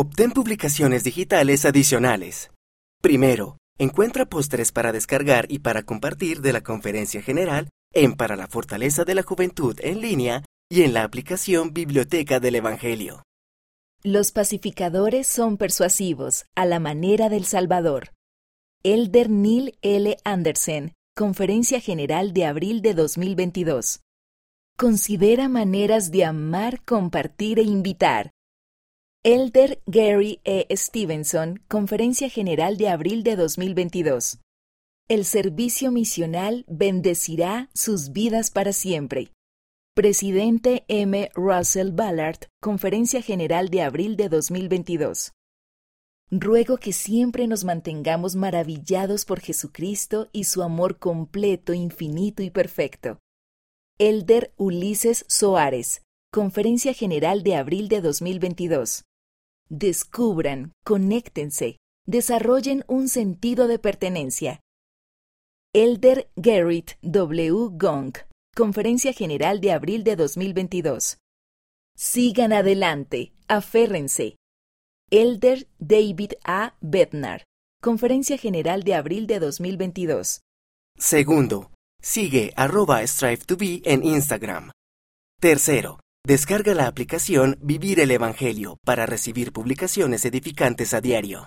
Obtén publicaciones digitales adicionales. Primero, encuentra pósteres para descargar y para compartir de la conferencia general en Para la Fortaleza de la Juventud en línea y en la aplicación Biblioteca del Evangelio. Los pacificadores son persuasivos, a la manera del Salvador. Elder Neil L. Anderson, Conferencia General de abril de 2022. Considera maneras de amar, compartir e invitar. Elder Gary E. Stevenson, Conferencia General de abril de 2022. El servicio misional bendecirá sus vidas para siempre. Presidente M. Russell Ballard, Conferencia General de abril de 2022. Ruego que siempre nos mantengamos maravillados por Jesucristo y su amor completo, infinito y perfecto. Elder Ulises Soares, Conferencia General de abril de 2022. Descubran, conéctense, desarrollen un sentido de pertenencia. Elder Garrett W. Gong, Conferencia General de abril de 2022. Sigan adelante, aférrense. Elder David A. Bednar, Conferencia General de abril de 2022. Segundo, sigue arroba strive2be en Instagram. Tercero, descarga la aplicación Vivir el Evangelio para recibir publicaciones edificantes a diario.